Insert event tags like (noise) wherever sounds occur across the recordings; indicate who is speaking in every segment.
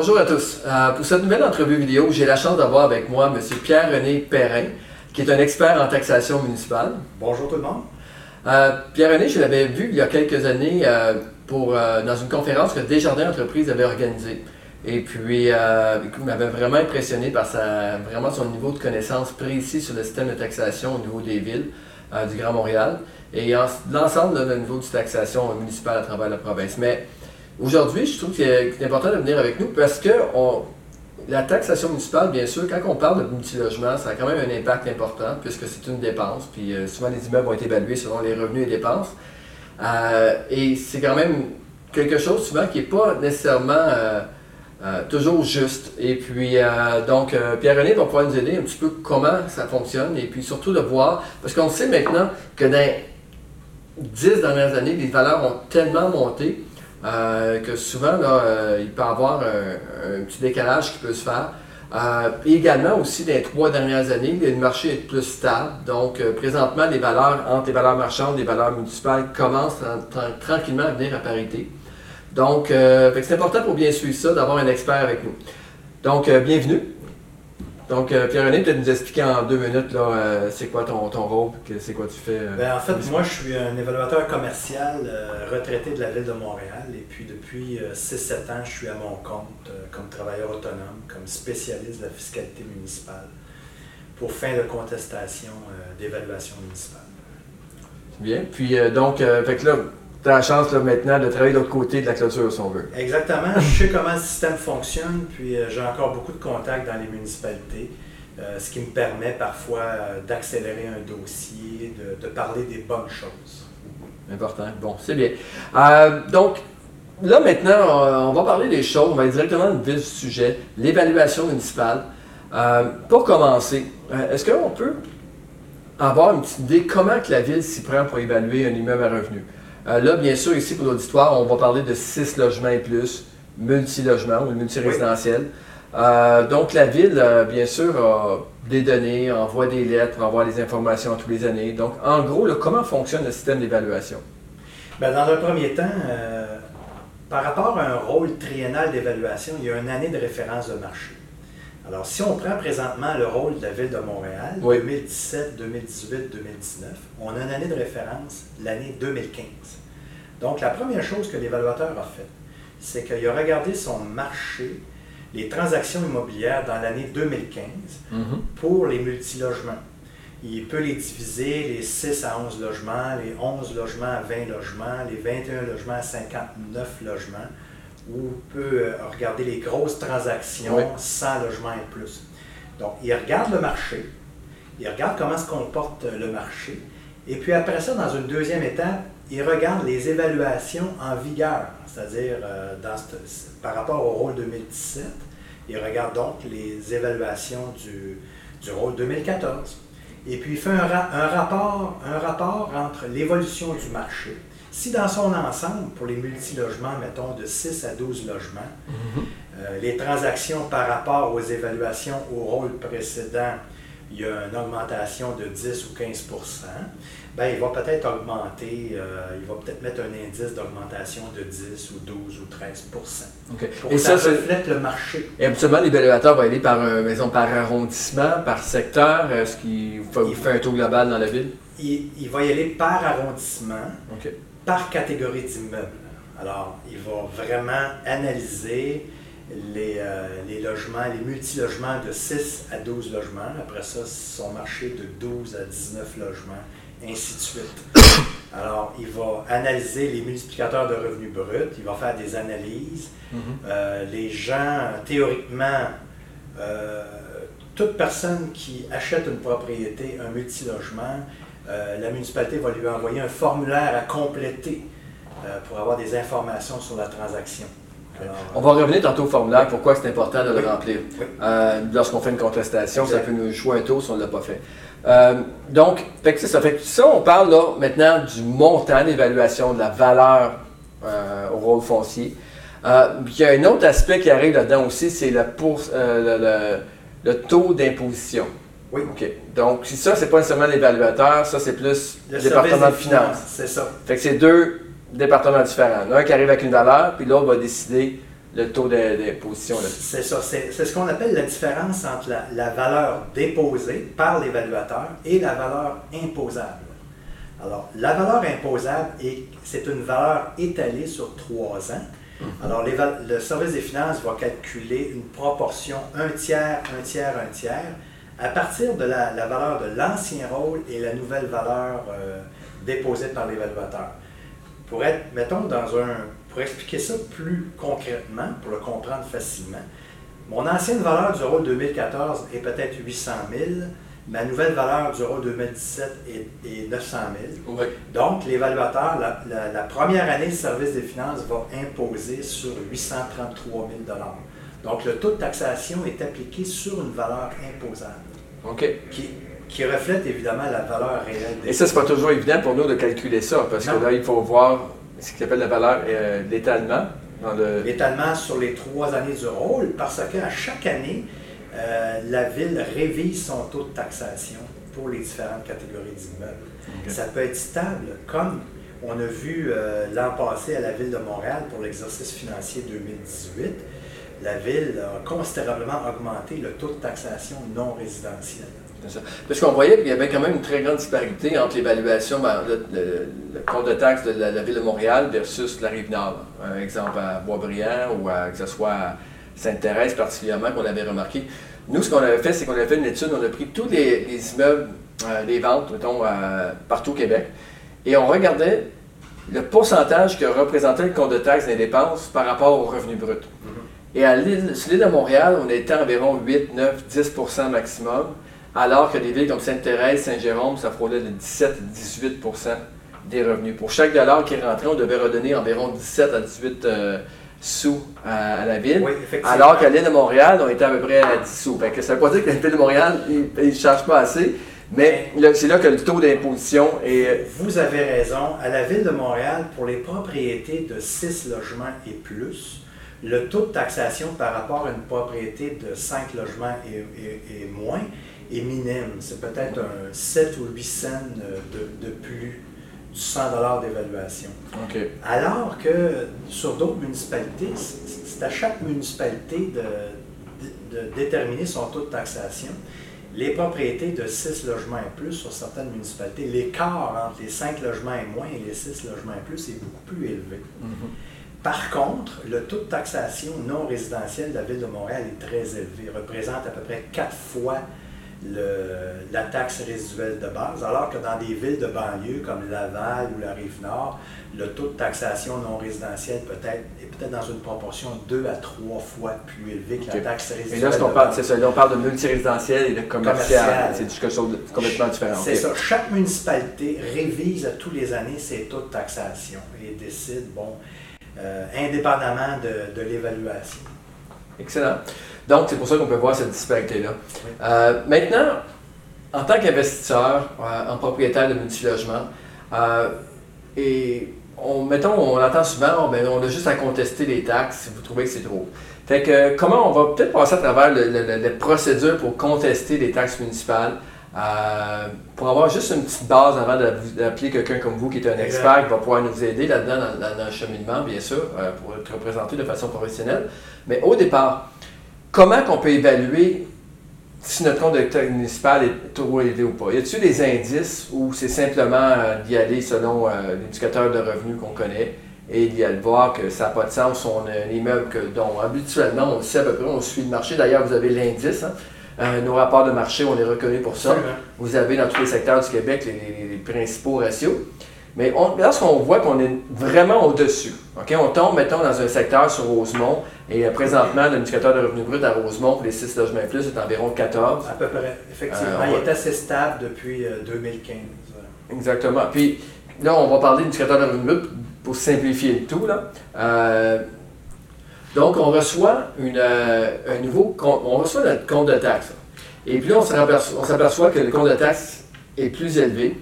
Speaker 1: Bonjour à tous. Euh, pour cette nouvelle entrevue vidéo, j'ai la chance d'avoir avec moi M. Pierre-René Perrin, qui est un expert en taxation municipale.
Speaker 2: Bonjour tout le monde.
Speaker 1: Euh, Pierre-René, je l'avais vu il y a quelques années euh, pour, dans une conférence que Desjardins Entreprises avait organisée. Et puis, il m'avait vraiment impressionné par sa, vraiment son niveau de connaissance précis sur le système de taxation au niveau des villes du Grand Montréal et l'ensemble du niveau de taxation municipale à travers la province. Mais Aujourd'hui, je trouve qu'il est important de venir avec nous parce que la taxation municipale, bien sûr, quand on parle de multilogement, ça a quand même un impact important puisque c'est une dépense. Puis euh, souvent, les immeubles vont être évalués selon les revenus et dépenses. Euh, et c'est quand même quelque chose souvent qui n'est pas nécessairement euh, toujours juste. Et puis, donc, Pierre-René va pouvoir nous aider un petit peu comment ça fonctionne et puis surtout de voir, parce qu'on sait maintenant que dans les dix dernières années, les valeurs ont tellement monté euh, que souvent, là, euh, il peut y avoir un, petit décalage qui peut se faire. Euh, également aussi, dans les trois dernières années, le marché est plus stable. Donc, présentement, les valeurs entre les valeurs marchandes et les valeurs municipales commencent tranquillement à venir à parité. Donc, c'est important pour bien suivre ça, d'avoir un expert avec nous. Donc, bienvenue. Donc, euh, Pierre-René, peut-être nous expliquer en deux minutes, là, euh, c'est quoi ton, ton rôle, c'est quoi tu fais? Euh,
Speaker 2: ben, en fait, moi, je suis un évaluateur commercial retraité de la Ville de Montréal. Et puis, depuis 6-7 ans, je suis à mon compte comme travailleur autonome, comme spécialiste de la fiscalité municipale pour fin de contestation d'évaluation municipale.
Speaker 1: Bien. Puis, donc, fait que là, tu as la chance là, maintenant de travailler de l'autre côté de la clôture, si on veut.
Speaker 2: Exactement. Je sais comment le système fonctionne, puis euh, j'ai encore beaucoup de contacts dans les municipalités, euh, ce qui me permet parfois euh, d'accélérer un dossier, de, parler des bonnes choses.
Speaker 1: Important. Bon, c'est bien. donc, là maintenant, on va parler des choses, on va aller directement dans le vif du sujet, l'évaluation municipale. pour commencer, est-ce qu'on peut avoir une petite idée comment que la ville s'y prend pour évaluer un immeuble à revenu? Euh, là, bien sûr, ici pour l'auditoire, on va parler de six logements et plus, multi-logements ou multi-résidentiel. Euh, donc, la ville, euh, bien sûr, a des données, envoie des lettres, envoie des informations tous les années. Donc, en gros, comment fonctionne le système d'évaluation?
Speaker 2: Ben, dans un premier temps, par rapport à un rôle triennal d'évaluation, il y a une année de référence de marché. Alors, si on prend présentement le rôle de la Ville de Montréal, 2017, 2018, 2019, on a une année de référence, l'année 2015. Donc, la première chose que l'évaluateur a fait, c'est qu'il a regardé son marché, les transactions immobilières dans l'année 2015 mm-hmm. pour les multilogements. Il peut les diviser, les 6 à 11 logements, les 11 logements à 20 logements, les 21 logements à 59 logements où on peut euh, regarder les grosses transactions sans logement et plus. Donc, il regarde le marché, il regarde comment se comporte euh, le marché, et puis après ça, dans une deuxième étape, il regarde les évaluations en vigueur, c'est-à-dire euh, par rapport au rôle 2017, il regarde donc les évaluations du, du rôle 2014. Et puis il fait un, un rapport, un rapport entre l'évolution du marché, si dans son ensemble, pour les multilogements, mettons de 6 à 12 logements, mhm. euh, les transactions par rapport aux évaluations au rôle précédent, il y a une augmentation de 10 ou 15% ben, il va peut-être augmenter, euh, il va peut-être mettre un indice d'augmentation de 10 ou 12 ou 13 pour Et ça, ça reflète le marché.
Speaker 1: Et absolument, l'évaluateur va aller par, euh, maison, par arrondissement, par secteur. Est-ce qu'il fait un taux global dans la ville?
Speaker 2: Il, va y aller par arrondissement par catégorie d'immeubles. Alors, il va vraiment analyser les, euh, les, logements, les multilogements de 6 à 12 logements. Après ça, son marché de 12 à 19 logements, ainsi de suite. (coughs) Alors, il va analyser les multiplicateurs de revenus bruts, il va faire des analyses. Mm-hmm. Euh, les gens, théoriquement, euh, toute personne qui achète une propriété, un multilogement, euh, la municipalité va lui envoyer un formulaire à compléter euh, pour avoir des informations sur la transaction.
Speaker 1: on va revenir tantôt au formulaire, pourquoi c'est important de le remplir. Euh, lorsqu'on fait une contestation, ça peut nous jouer un tour si on ne l'a pas fait. donc, ça. Fait que ça, on parle là maintenant du montant d'évaluation, de la valeur au rôle foncier. il y a un autre aspect qui arrive là-dedans aussi, c'est le, le, taux d'imposition.
Speaker 2: Oui.
Speaker 1: OK. Donc, ça, c'est pas nécessairement l'évaluateur, ça, c'est plus le, département de finances.
Speaker 2: C'est ça.
Speaker 1: Fait que c'est deux départements différents. Un qui arrive avec une valeur, puis l'autre va décider le taux d'imposition.
Speaker 2: C'est ça. C'est ce qu'on appelle la différence entre la, valeur déposée par l'évaluateur et la valeur imposable. Alors, la valeur imposable, c'est une valeur étalée sur trois ans. Mm-hmm. Alors, le service des finances va calculer une proportion un tiers, un tiers, un tiers, à partir de la, valeur de l'ancien rôle et la nouvelle valeur euh, déposée par l'évaluateur. Pour être, mettons, dans un pour expliquer ça plus concrètement, pour le comprendre facilement, mon ancienne valeur du rôle 2014 est peut-être 800 000. Ma nouvelle valeur du rôle 2017 est, 900 000. Donc, l'évaluateur, la, première année de service des finances va imposer sur 833 000 Donc, le taux de taxation est appliqué sur une valeur imposable.
Speaker 1: OK.
Speaker 2: Qui, reflète évidemment la valeur réelle
Speaker 1: des Et ça, c'est pas toujours évident pour nous de calculer ça, parce que là, il faut voir ce qu'on appelle la valeur euh, l'étalement.
Speaker 2: L'étalement sur les trois années du rôle, parce qu'à chaque année, euh, la ville révise son taux de taxation pour les différentes catégories d'immeubles. Ça peut être stable, comme on a vu euh, l'an passé à la ville de Montréal pour l'exercice financier 2018. La ville a considérablement augmenté le taux de taxation non résidentielle.
Speaker 1: Parce qu'on voyait qu'il y avait quand même une très grande disparité entre l'évaluation, ben, le, compte de taxe de la, ville de Montréal versus la Rive-Nord. Un exemple à Boisbriand ou à, que ce soit à Sainte-Thérèse particulièrement qu'on avait remarqué. Nous, ce qu'on avait fait, c'est qu'on avait fait une étude, on a pris tous les, immeubles, euh, les ventes, mettons, euh, partout au Québec, et on regardait le pourcentage que représentait le compte de taxe des dépenses par rapport au revenu brut. Et à l'île, sur l'île de Montréal, on était environ 8, 9, 10% maximum alors que des villes comme Sainte-Thérèse, Saint-Jérôme, ça frôlait de 17-18% des revenus. Pour chaque dollar qui rentrait, on devait redonner environ 17 à 18 euh, sous à, la ville. alors qu'à l'île de Montréal, on était à peu près à 10 sous. que ça ne veut pas dire que la ville de Montréal, ils ne chargent pas assez. Mais c'est là que le taux d'imposition est. Euh,
Speaker 2: Vous avez raison. À la ville de Montréal, pour les propriétés de 6 logements et plus, le taux de taxation par rapport à une propriété de 5 logements et moins est minime. C'est peut-être un 7 ou 8 cents de, de plus du 100 d'évaluation. Alors que sur d'autres municipalités, c'est à chaque municipalité de, de, déterminer son taux de taxation. Les propriétés de 6 logements et plus sur certaines municipalités, l'écart entre les 5 logements et moins et les 6 logements et plus est beaucoup plus élevé. Mm-hmm. Par contre, le taux de taxation non résidentiel de la Ville de Montréal est très élevé. Représente à peu près 4 fois la taxe résiduelle de base, alors que dans des villes de banlieue comme Laval ou la Rive-Nord, le taux de taxation non résidentielle peut être, est peut-être dans une proportion deux à trois fois plus élevé que la taxe résiduelle. Et
Speaker 1: là, ce qu'on parle, c'est ça, là, on parle de multirésidentiel et de commercial. C'est quelque chose de complètement différent.
Speaker 2: C'est ça. Chaque municipalité révise à tous les années ses taux de taxation et décide, bon, euh, indépendamment de, de l'évaluation.
Speaker 1: Excellent. Donc, c'est pour ça qu'on peut voir cette disparité-là. Euh, maintenant, en tant qu'investisseur, euh, en propriétaire de multilogement, et on, mettons, on l'entend souvent, ben, on a juste à contester les taxes si vous trouvez que c'est trop. Fait que, comment on va peut-être passer à travers les procédures pour contester les taxes municipales, pour avoir juste une petite base avant d'appeler quelqu'un comme vous qui est un expert qui va pouvoir nous aider là-dedans dans, dans, le cheminement, bien sûr, pour être représenté de façon professionnelle. Mais au départ, comment qu'on peut évaluer si notre compte de municipal est trop élevé ou pas? Y a-t-il des indices ou c'est simplement euh, d'y aller selon euh, l'indicateur de revenus qu'on connaît et d'y aller voir que ça n'a pas de sens? On a un immeuble que, dont habituellement on sait à peu près, on suit le marché. D'ailleurs, vous avez l'indice. Hein. Euh, nos rapports de marché, on est reconnu pour ça. Vous avez dans tous les secteurs du Québec les principaux ratios. Mais lorsqu'on voit qu'on est vraiment au-dessus, on tombe, mettons, dans un secteur sur Rosemont, et euh, présentement, l'indicateur de revenu brut à Rosemont pour les 6 logements plus est environ 14.
Speaker 2: À peu près, effectivement. Euh, il est assez stable depuis 2015. Euh,
Speaker 1: Exactement. Puis là, on va parler d'indicateur de revenu brut pour simplifier le tout. Là. Donc, on reçoit une, un nouveau on reçoit notre compte de taxe. Et puis là, on s'aperçoit que le compte de taxe est plus élevé.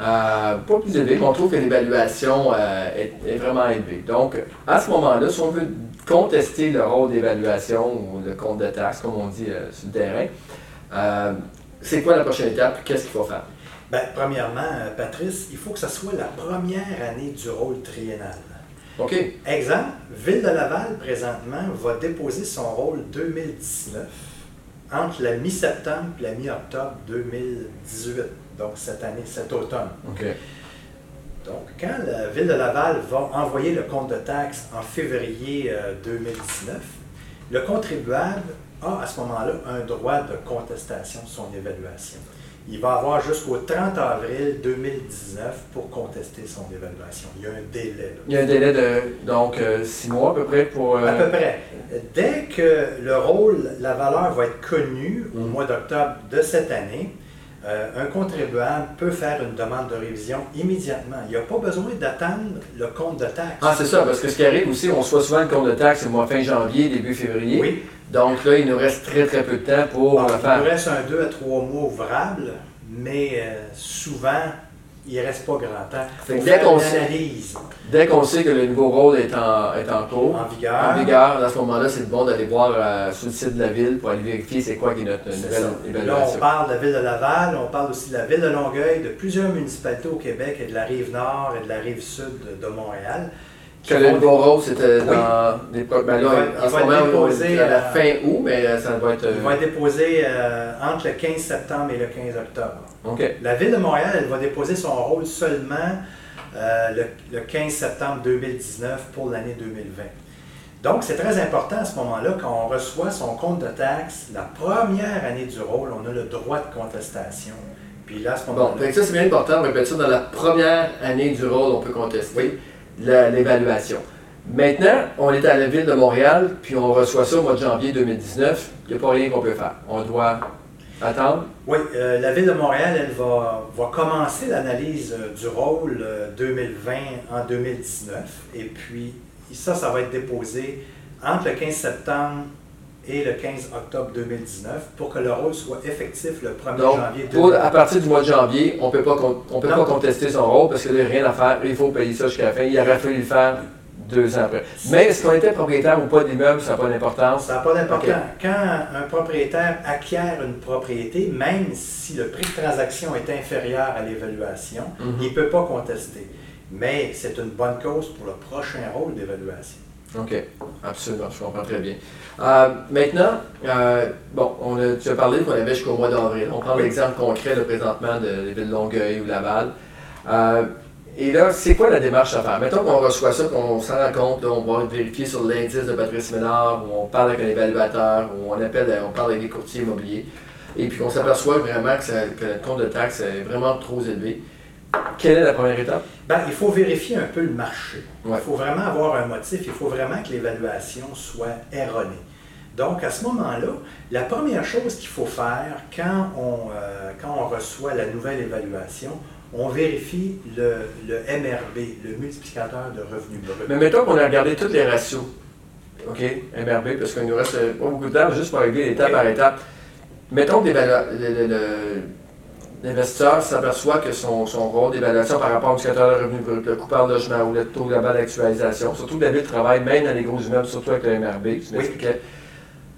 Speaker 1: Euh, pas plus élevé, mais on trouve que l'évaluation euh, est, vraiment élevée. Donc, à ce moment-là, si on veut contester le rôle d'évaluation ou le compte de taxe, comme on dit euh, sur le terrain, c'est quoi la prochaine étape? Qu'est-ce qu'il faut faire?
Speaker 2: Bien, premièrement, Patrice, il faut que ce soit la première année du rôle triennal. Exemple, Ville de Laval, présentement, va déposer son rôle 2019 entre la mi-septembre et la mi-octobre 2018, donc cette année, cet automne. Donc, quand la Ville de Laval va envoyer le compte de taxes en février euh, 2019, le contribuable a à ce moment-là un droit de contestation de son évaluation il va avoir jusqu'au 30 avril 2019 pour contester son évaluation. Il y a un délai.
Speaker 1: Il y a un délai de donc euh, six mois à peu près pour.
Speaker 2: Euh, à peu près. Dès que le rôle, la valeur va être connue au mm. mois d'octobre de cette année, euh, un contribuable peut faire une demande de révision immédiatement. Il n'y a pas besoin d'attendre le compte de taxe.
Speaker 1: Ah, c'est ça, parce que ce qui arrive aussi, on reçoit souvent le compte de taxe au mois fin janvier, début février. Oui. Donc là, il nous reste très très peu de temps pour
Speaker 2: ah, bon, faire. Il nous reste un 2 à 3 mois ouvrables, mais euh, souvent, il ne reste pas grand temps.
Speaker 1: Dès qu'on sait, dès qu'on sait que le nouveau rôle est en, est en cours,
Speaker 2: en vigueur,
Speaker 1: en vigueur à ce moment-là, c'est bon d'aller voir euh, sur le site de la ville pour aller vérifier c'est quoi qui est notre nouvelle évaluation.
Speaker 2: Là, on parle de la ville de Laval, on parle aussi de la ville de Longueuil, de plusieurs municipalités au Québec et de la rive nord et de la rive sud de Montréal.
Speaker 1: Que le nouveau rôle, c'était dans des ben, là, il, va moment, être déposé, à la euh, fin août, mais euh, ça doit être.
Speaker 2: Il va euh, être déposé entre le 15 septembre et le 15 octobre. Okay. La Ville de Montréal, elle va déposer son rôle seulement le, le, 15 septembre 2019 pour l'année 2020. Donc, c'est très important à ce moment-là, quand on reçoit son compte de taxe, la première année du rôle, on a le droit de contestation. Puis là, à ce moment-là.
Speaker 1: Bon, donc ça, c'est bien important, on répète ça, dans la première année du rôle, on peut contester. Oui l'évaluation. Maintenant, on est à la ville de Montréal, puis on reçoit ça au mois de janvier 2019. Il n'y a pas rien qu'on peut faire. On doit attendre.
Speaker 2: Oui, euh, la ville de Montréal, elle va, va commencer l'analyse euh, du rôle euh, 2020 en 2019. Et puis, ça, ça va être déposé entre le 15 septembre et le 15 octobre 2019 pour que le rôle soit effectif le 1er janvier 2019.
Speaker 1: À partir du mois de janvier, on ne peut pas, on peut pas contester son rôle parce qu'il n'y a rien à faire. Il faut payer ça jusqu'à la fin. Il aurait fallu le faire deux ans après. Mais est-ce qu'on était propriétaire ou pas d'immeuble, ça n'a pas d'importance?
Speaker 2: Ça n'a pas d'importance. Quand un propriétaire acquiert une propriété, même si le prix de transaction est inférieur à l'évaluation, mhm. il ne peut pas contester. Mais c'est une bonne cause pour le prochain rôle d'évaluation.
Speaker 1: OK, absolument, je comprends très bien. Euh, maintenant, euh, bon, on a, tu as parlé qu'on avait jusqu'au mois d'avril. On prend l'exemple concret là, présentement de la ville Longueuil ou Laval. Euh, et là, c'est quoi la démarche à faire? Mettons qu'on reçoit ça, qu'on s'en rend compte, on va vérifier sur l'indice de Patrice Ménard, où on parle avec un évaluateur, où on appelle, on parle avec des courtiers immobiliers, et puis on s'aperçoit vraiment que, ça, que, compte de taxe est vraiment trop élevé. Quelle est la première étape?
Speaker 2: Ben, il faut vérifier un peu le marché. Il faut vraiment avoir un motif, il faut vraiment que l'évaluation soit erronée. Donc, à ce moment-là, la première chose qu'il faut faire quand on, euh, quand on reçoit la nouvelle évaluation, on vérifie le, MRB, le multiplicateur de revenus bruts.
Speaker 1: Mais mettons qu'on a regardé tous les ratios. OK, MRB, parce qu'il nous reste pas beaucoup de temps, juste pour régler étape par étape. Mettons que l'investisseur s'aperçoit que son, son rôle d'évaluation par rapport au indicateur de revenu brut, le coût par logement ou le taux global d'actualisation, surtout que la ville travaille même dans les gros immeubles, surtout avec le MRB.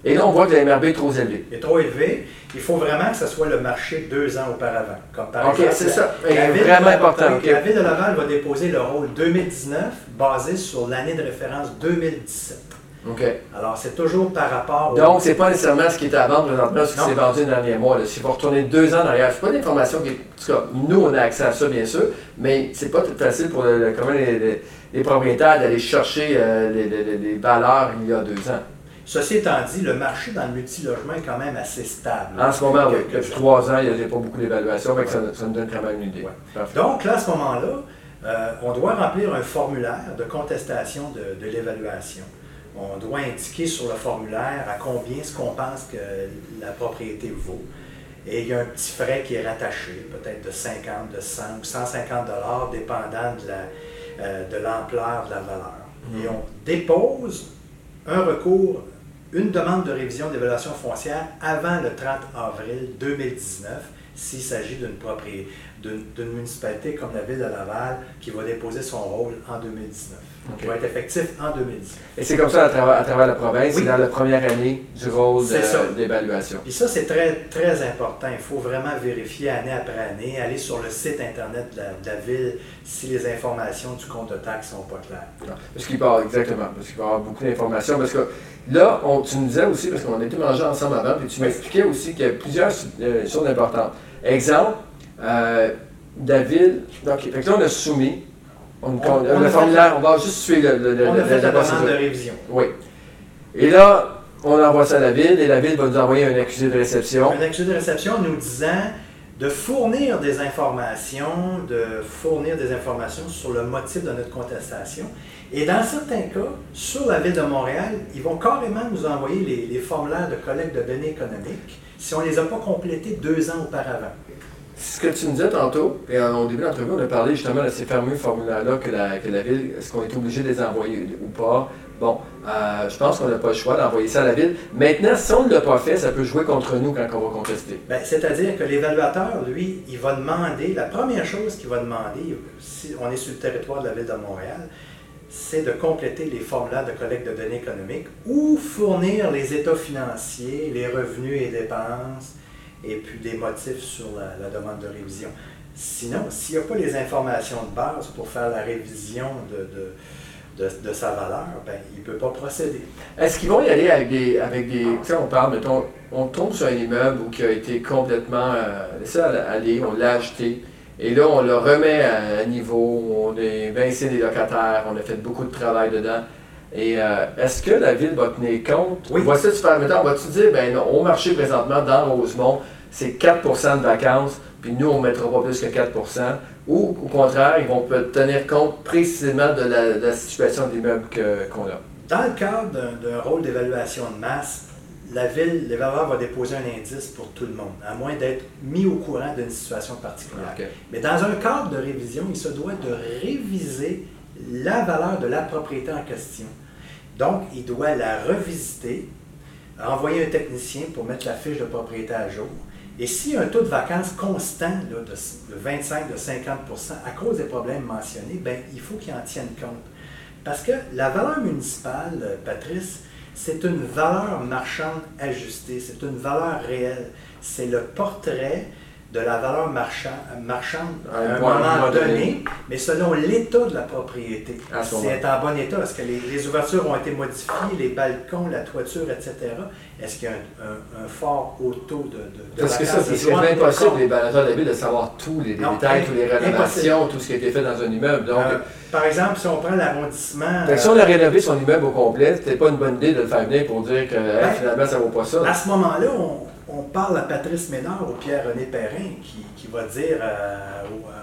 Speaker 1: Et là, on voit que le MRB est trop élevé.
Speaker 2: Il est trop élevé. Il faut vraiment que ce soit le marché deux ans auparavant.
Speaker 1: OK, c'est ça. La eh, ville vraiment important. Okay.
Speaker 2: La Ville de Laval va déposer le rôle 2019 basé sur l'année de référence 2017.
Speaker 1: Okay.
Speaker 2: Alors, c'est toujours par rapport.
Speaker 1: Au... Donc, c'est pas nécessairement ce qui était à vendre présentement, ce qui s'est vendu dans les derniers mois. Là. Si vous retournez deux ans derrière, c'est pas d'information qui. En tout cas, nous, on a accès à ça, bien sûr, mais c'est pas tout facile pour les, propriétaires d'aller chercher euh, les, valeurs il y a deux ans.
Speaker 2: Ceci étant dit, le marché dans le multilogement est quand même assez stable.
Speaker 1: En ce moment, oui. Depuis trois ans, il n'y a pas beaucoup d'évaluation, ouais. ça, nous donne quand même une idée.
Speaker 2: Donc, là, à ce moment-là, euh, on doit remplir un formulaire de contestation de l'évaluation on doit indiquer sur le formulaire à combien ce qu'on pense que la propriété vaut. Et il y a un petit frais qui est rattaché, peut-être de 50, de 100 ou 150 dollars, dépendant de, la, euh, de l'ampleur de la valeur. Mm-hmm. Et on dépose un recours, une demande de révision d'évaluation foncière avant le 30 avril 2019 s'il s'agit d'une propriété, d'une municipalité comme la ville de Laval qui va déposer son rôle en 2019. Qui va être effectif en 2019.
Speaker 1: Et c'est comme ça à travers, à travers la province, c'est dans la première année du rôle d'évaluation.
Speaker 2: Puis ça, c'est très, très important. Il faut vraiment vérifier année après année, aller sur le site Internet de la, ville si les informations du compte de taxes ne sont pas claires.
Speaker 1: parce qu'il exactement, parce qu'il va y avoir beaucoup d'informations. Parce que là, on, tu nous disais aussi, parce qu'on a été mangés ensemble avant, puis tu m'expliquais aussi qu'il y a plusieurs euh, choses importantes. Exemple, euh, David, donc, fait là, on a soumis. On, le formulaire, on va juste suivre
Speaker 2: le, le, on a fait la, demande de révision.
Speaker 1: Oui. Et là, on envoie ça à la ville et la ville va nous envoyer un accusé de réception.
Speaker 2: Un accusé de réception nous disant de fournir des informations, de fournir des informations sur le motif de notre contestation. Et dans certains cas, sur la ville de Montréal, ils vont carrément nous envoyer les, les formulaires de collecte de données économiques si on ne les a pas complétés deux ans auparavant.
Speaker 1: Ce que tu nous disais tantôt, et au début de l'entrevue, on a parlé justement de ces fameux formulaires-là que la, que la ville, est-ce qu'on est obligé de les envoyer ou pas? Bon, euh, je pense qu'on n'a pas le choix d'envoyer ça à la ville. Maintenant, si on ne l'a pas fait, ça peut jouer contre nous quand on va contester.
Speaker 2: Ben, c'est-à-dire que l'évaluateur, lui, il va demander, la première chose qu'il va demander, si on est sur le territoire de la ville de Montréal, c'est de compléter les formulaires de collecte de données économiques ou fournir les états financiers, les revenus et dépenses, et puis des motifs sur la, demande de révision. Sinon, s'il n'y a pas les informations de base pour faire la révision de, sa valeur, ben, il ne peut pas procéder.
Speaker 1: Est-ce qu'ils vont y aller avec des. Avec des on parle, mettons, on tombe sur un immeuble qui a été complètement euh, laissé on l'a acheté, et là, on le remet à, niveau, on a vincé des locataires, on a fait beaucoup de travail dedans. Et euh, est-ce que la ville va tenir compte?
Speaker 2: Oui.
Speaker 1: Voici, tu faire, mettons, vas-tu dire, ben non, au marché présentement, dans Rosemont, c'est 4% de vacances, puis nous, on ne mettra pas plus que 4% ou au contraire, ils vont tenir compte précisément de la, situation de l'immeuble qu'on a.
Speaker 2: Dans le cadre d'un rôle d'évaluation de masse, la ville, l'évaluateur va déposer un indice pour tout le monde, à moins d'être mis au courant d'une situation particulière. Mais dans un cadre de révision, il se doit de réviser la valeur de la propriété en question. Donc, il doit la revisiter, envoyer un technicien pour mettre la fiche de propriété à jour, et s'il y a un taux de vacances constant de, 25, de 50% à cause des problèmes mentionnés, ben, il faut qu'il en tienne compte. Parce que la valeur municipale, euh, Patrice, c'est une valeur marchande ajustée, c'est une valeur réelle. C'est le portrait de la valeur marchande à un, moment donné, mais selon l'état de la propriété. Si elle est en bon état, est-ce que les, ouvertures ont été modifiées, les balcons, la toiture, etc. Est-ce qu'il y a un, fort haut taux de, de,
Speaker 1: Parce que ça, c'est impossible, les baladeurs de la ville, de savoir tous les détails, toutes les rénovations, tout ce qui a été fait dans un immeuble. Donc, euh,
Speaker 2: par exemple, si on prend l'arrondissement...
Speaker 1: si on a rénové son immeuble au complet, c'était pas une bonne idée de le faire venir pour dire que ben, finalement, ça ne vaut pas ça.
Speaker 2: À ce moment-là, on on parle à Patrice Ménard ou Pierre-René Perrin qui, va dire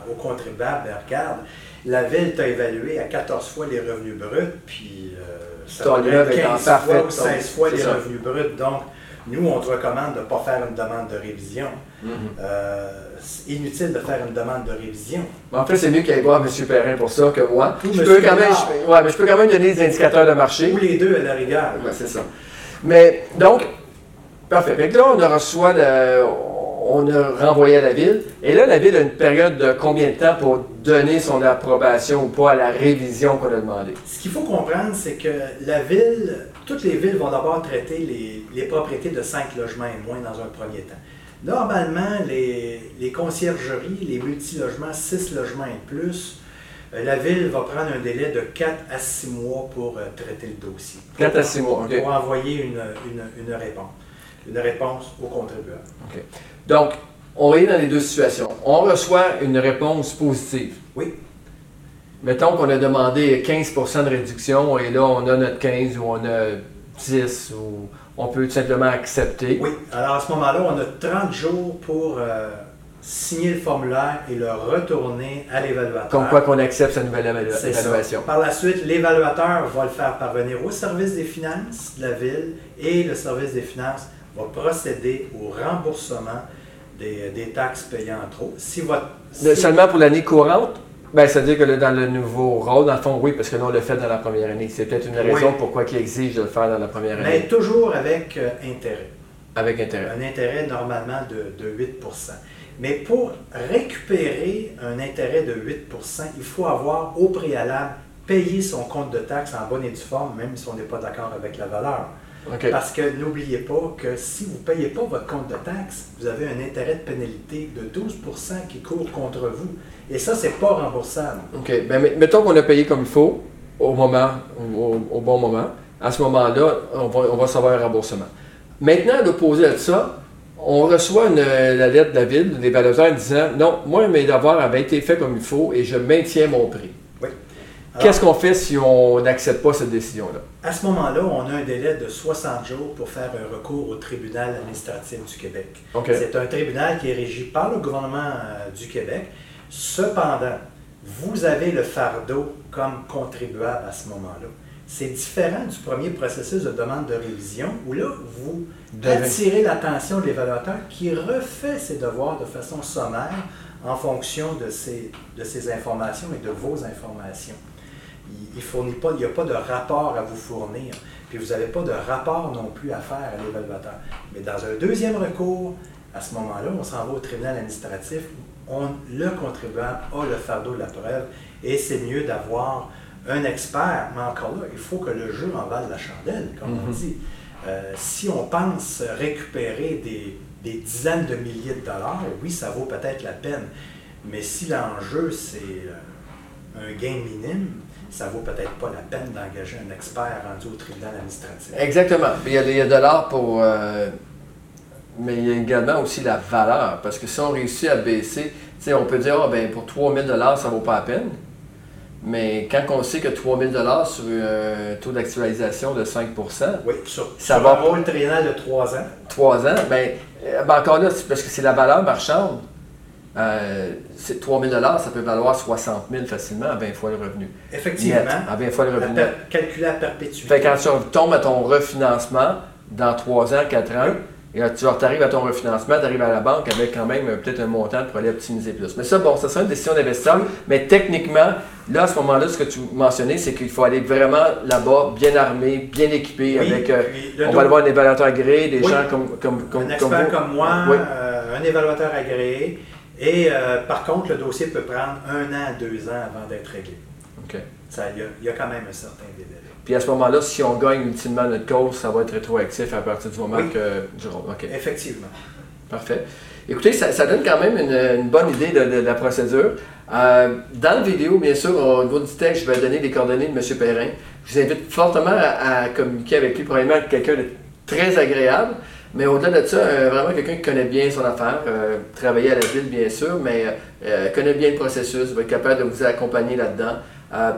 Speaker 2: aux, contribuables, ben, regarde, la ville t'a évalué à 14 fois les revenus bruts, puis ça être 15 fois ou 16 fois les revenus bruts. Donc, nous, on te recommande de ne pas faire une demande de révision. Mm-hmm. Euh, inutile de faire une demande de révision.
Speaker 1: en fait, c'est mieux qu'il aille voir M. Perrin pour ça que moi. je peux, quand même, ouais, mais je peux quand même donner des indicateurs de marché.
Speaker 2: Ou les deux à la rigueur.
Speaker 1: c'est ça. Mais donc, Parfait. Fait là, on reçu le, on a renvoyé à la ville. Et là, la ville a une période de combien de temps pour donner son approbation ou pas à la révision qu'on a demandé?
Speaker 2: Ce qu'il faut comprendre, c'est que la ville, toutes les villes vont d'abord traiter les, les, propriétés de 5 logements et moins dans un premier temps. Normalement, les, les conciergeries, les multilogements, 6 logements et plus, euh, la ville va prendre un délai de 4 à 6 mois pour euh, traiter le dossier.
Speaker 1: 4 à 6 mois, OK.
Speaker 2: Pour envoyer une, une, une réponse une réponse au contribuable.
Speaker 1: Donc, on est dans les deux situations. On reçoit une réponse positive.
Speaker 2: Oui.
Speaker 1: Mettons qu'on a demandé 15% de réduction et là, on a notre 15 ou on a 10 ou on peut tout simplement accepter.
Speaker 2: Oui. Alors, à ce moment-là, on a 30 jours pour euh, signer le formulaire et le retourner à l'évaluateur.
Speaker 1: Comme quoi qu'on accepte sa nouvelle évaluation.
Speaker 2: Par la suite, l'évaluateur va le faire parvenir au service des finances de la ville et le service des finances va procéder au remboursement des, taxes payées en trop. Si
Speaker 1: Seulement pour l'année courante? Ben, c'est-à-dire que dans le nouveau rôle, dans le fond, oui, parce que nous, on l'a fait dans la première année. C'est peut-être une raison pourquoi il exige de le faire dans la première année.
Speaker 2: Mais toujours avec euh, intérêt.
Speaker 1: Avec intérêt.
Speaker 2: Un intérêt normalement de, de 8 Mais pour récupérer un intérêt de 8% il faut avoir au préalable payé son compte de taxe en bonne et due forme, même si on n'est pas d'accord avec la valeur. Parce que n'oubliez pas que si vous ne payez pas votre compte de taxe, vous avez un intérêt de pénalité de 12% qui court contre vous. Et ça, c'est pas remboursable.
Speaker 1: OK. Ben, mettons qu'on a payé comme il faut, au moment, au, bon moment. À ce moment-là, on va, on va savoir un remboursement. Maintenant, à l'opposé de ça, on reçoit la lettre de la ville, des valeurs disant Non, moi, mes devoirs avaient été faits comme il faut et je maintiens mon prix. Qu'est-ce qu'on fait si on n'accepte pas cette décision-là?
Speaker 2: À ce moment-là, on a un délai de 60 jours pour faire un recours au tribunal administratif du Québec. C'est un tribunal qui est régi par le gouvernement euh, du Québec. Cependant, vous avez le fardeau comme contribuable à ce moment-là. C'est différent du premier processus de demande de révision où là, vous attirez l'attention de l'évaluateur qui refait ses devoirs de façon sommaire en fonction de ces, de ces informations et de vos informations il fournit pas, il n'y a pas de rapport à vous fournir. Puis vous n'avez pas de rapport non plus à faire à l'évaluateur. Mais dans un deuxième recours, à ce moment-là, on s'en va au tribunal administratif. On, le contribuable a le fardeau de la preuve et c'est mieux d'avoir un expert. Mais encore là, il faut que le jeu en vale la chandelle, comme on mhm. dit. Euh, si on pense récupérer des, des, dizaines de milliers de dollars, oui, ça vaut peut-être la peine. Mais si l'enjeu, c'est euh, un gain minime, ça vaut peut-être pas la peine d'engager un expert rendu au tribunal administratif.
Speaker 1: Exactement. Il y a, des dollars pour. Euh, mais il y a également aussi la valeur. Parce que si on réussit à baisser, on peut dire, ah, ben, pour 3000 dollars, ça vaut pas la peine. Mais quand on sait que 3000 dollars sur un taux d'actualisation de 5%
Speaker 2: oui, sur, ça va un rôle triennal de 3 ans.
Speaker 1: 3 ans, ben, ben encore là, parce que c'est la valeur marchande. Euh, 3 000 ça peut valoir 60 000 facilement à 20 fois le revenu.
Speaker 2: Effectivement.
Speaker 1: à 20 fois le revenu.
Speaker 2: calculé à perpétuité.
Speaker 1: Fait quand tu tombes à ton refinancement dans 3 ans, 4 ans, et tu arrives à ton refinancement, tu arrives à la banque avec quand même peut-être un montant pour aller optimiser plus. Mais ça, bon, ça serait une décision d'investisseur. Mais techniquement, là, à ce moment-là, ce que tu mentionnais, c'est qu'il faut aller vraiment là-bas, bien armé, bien équipé, avec. Euh, on va aller voir un évaluateur agréé, des gens comme, comme, comme,
Speaker 2: un expert comme, moi, euh, un évaluateur agréé. Et euh, par contre, le dossier peut prendre un an, deux ans avant d'être réglé.
Speaker 1: OK.
Speaker 2: Il y, a quand même un certain délai.
Speaker 1: Puis à ce moment-là, si on gagne ultimement notre cause, ça va être rétroactif à partir du moment que.
Speaker 2: OK. Effectivement.
Speaker 1: Parfait. Écoutez, ça, donne quand même une, bonne idée de, la procédure. Euh, dans la vidéo, bien sûr, au niveau du texte, je vais donner les coordonnées de M. Perrin. Je vous invite fortement à, à communiquer avec lui, probablement quelqu'un de très agréable. Mais au-delà de ça, euh, vraiment quelqu'un qui connaît bien son affaire, euh, travailler à la ville bien sûr, mais euh, connaît bien le processus, va être capable de vous accompagner là-dedans.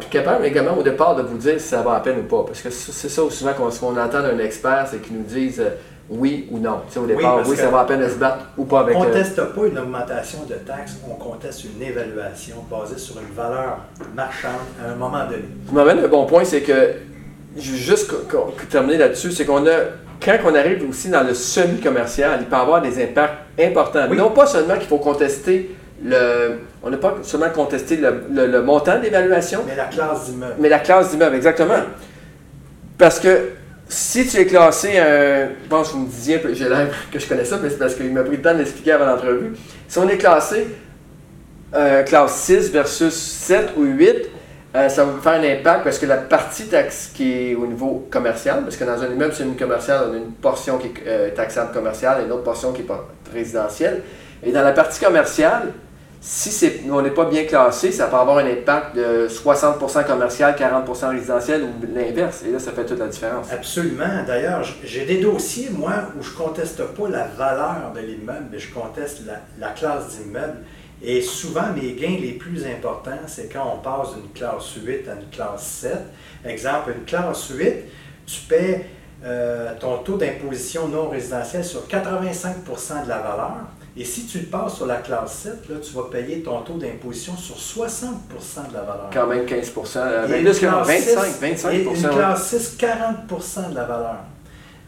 Speaker 1: puis capable également au départ de vous dire si ça va à peine ou pas. Parce que c'est ça souvent qu'on entend d'un expert, c'est qu'ils nous disent oui ou non. au départ, oui, ça va à peine de se battre ou pas avec...
Speaker 2: On ne conteste pas une augmentation de taxes, on conteste une évaluation basée sur une valeur marchande à un moment donné.
Speaker 1: Tu m'amènes un bon point, c'est que, juste terminer là-dessus, c'est qu'on a quand on arrive aussi dans le semi-commercial, il peut avoir des impacts importants. Non pas seulement qu'il faut contester le. On n'a pas seulement contesté le, montant d'évaluation.
Speaker 2: Mais la classe d'immeuble.
Speaker 1: Mais la classe d'immeuble, exactement. Parce que si tu es classé un. Bon, je me disais, j'ai l'air que je connais ça, mais c'est parce qu'il m'a pris le temps d'expliquer avant l'entrevue. Si on est classé euh, classe 6 versus 7 ou 8, euh, ça va faire un impact parce que la partie taxe qui est au niveau commercial, parce que dans un immeuble semi-commercial, on a une portion qui est euh, taxable commerciale et une autre portion qui est résidentielle. Et dans la partie commerciale, si on n'est pas bien classé, ça peut avoir un impact de 60% commercial, 40% résidentiel ou l'inverse. Et là, ça fait toute la différence.
Speaker 2: Absolument. D'ailleurs, j'ai des dossiers, moi, où je conteste pas la valeur de l'immeuble, mais je conteste la classe d'immeuble. Et souvent, mes gains les plus importants, c'est quand on passe d'une classe 8 à une classe 7. Exemple, une classe 8, tu paies euh, ton taux d'imposition non résidentielle sur 85% de la valeur. Et si tu le passes sur la classe 7, là, tu vas payer ton taux d'imposition sur 60% de la valeur.
Speaker 1: Quand même 15 plus 25, 25
Speaker 2: Et une classe 6, 40% de la valeur.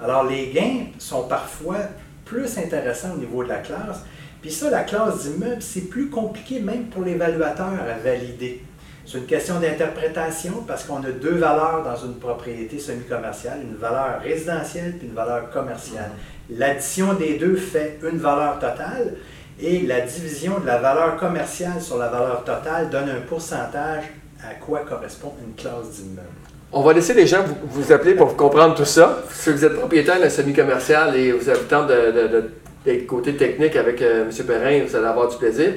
Speaker 2: Alors, les gains sont parfois plus intéressants au niveau de la classe, Puis ça, la classe d'immeuble, c'est plus compliqué même pour l'évaluateur à valider. C'est une question d'interprétation parce qu'on a deux valeurs dans une propriété semi-commerciale, une valeur résidentielle et une valeur commerciale. L'addition des deux fait une valeur totale et la division de la valeur commerciale sur la valeur totale donne un pourcentage à quoi correspond une classe d'immeuble.
Speaker 1: On va laisser les gens vous, appeler pour comprendre tout ça. Si vous êtes propriétaire d'un semi-commercial et vous avez le temps côté technique avec euh, M. Perrin, vous allez avoir du plaisir.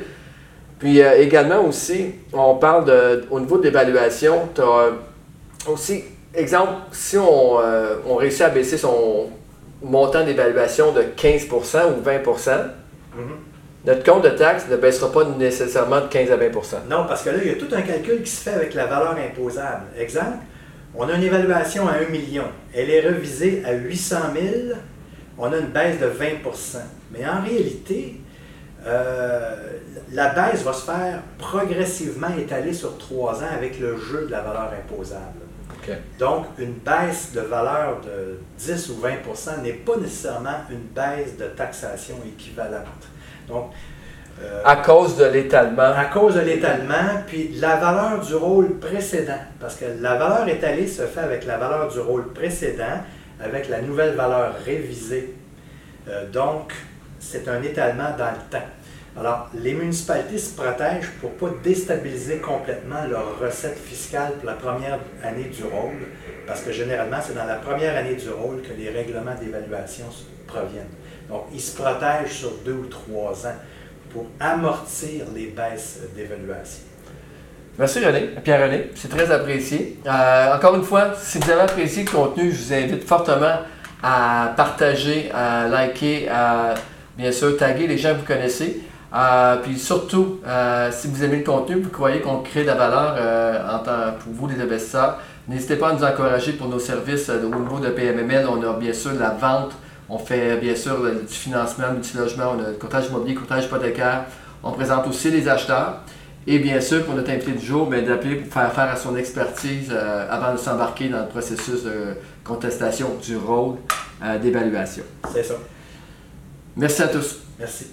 Speaker 1: Puis euh, également aussi, on parle de, au niveau de l'évaluation, tu as aussi, exemple, si on, euh, on, réussit à baisser son montant d'évaluation de 15% ou 20 mm-hmm. notre compte de taxe ne baissera pas nécessairement de 15 à 20%
Speaker 2: Non, parce que là, il y a tout un calcul qui se fait avec la valeur imposable. Exemple, on a une évaluation à 1 million. Elle est revisée à 800 000. On a une baisse de 20 Mais en réalité, euh, la baisse va se faire progressivement étalée sur trois ans avec le jeu de la valeur imposable. Donc, une baisse de valeur de 10 ou 20% n'est pas nécessairement une baisse de taxation équivalente. Donc,
Speaker 1: euh, à cause de l'étalement.
Speaker 2: À cause de l'étalement, puis la valeur du rôle précédent. Parce que la valeur étalée se fait avec la valeur du rôle précédent, avec la nouvelle valeur révisée. Euh, donc, c'est un étalement dans le temps. Alors, les municipalités se protègent pour ne pas déstabiliser complètement leur recette fiscale pour la première année du rôle, parce que généralement, c'est dans la première année du rôle que les règlements d'évaluation proviennent. Donc, ils se protègent sur deux ou trois ans pour amortir les baisses d'évaluation.
Speaker 1: Merci René, Pierre-René, c'est très apprécié. Euh, encore une fois, si vous avez apprécié le contenu, je vous invite fortement à partager, à liker, à bien sûr taguer les gens que vous connaissez. Euh, puis surtout, euh, si vous aimez le contenu, vous croyez qu'on crée de la valeur euh, en pour vous, les investisseurs, n'hésitez pas à nous encourager pour nos services au niveau de PMML. On a bien sûr la vente, on fait bien sûr du financement, multilogement, on a le courtage immobilier, courtage hypothécaire. On présente aussi les acheteurs. Et bien sûr, pour notre invité du jour, ben, d'appeler pour faire faire à son expertise avant de s'embarquer dans le processus de contestation du rôle d'évaluation.
Speaker 2: C'est ça.
Speaker 1: Merci à tous.
Speaker 2: Merci.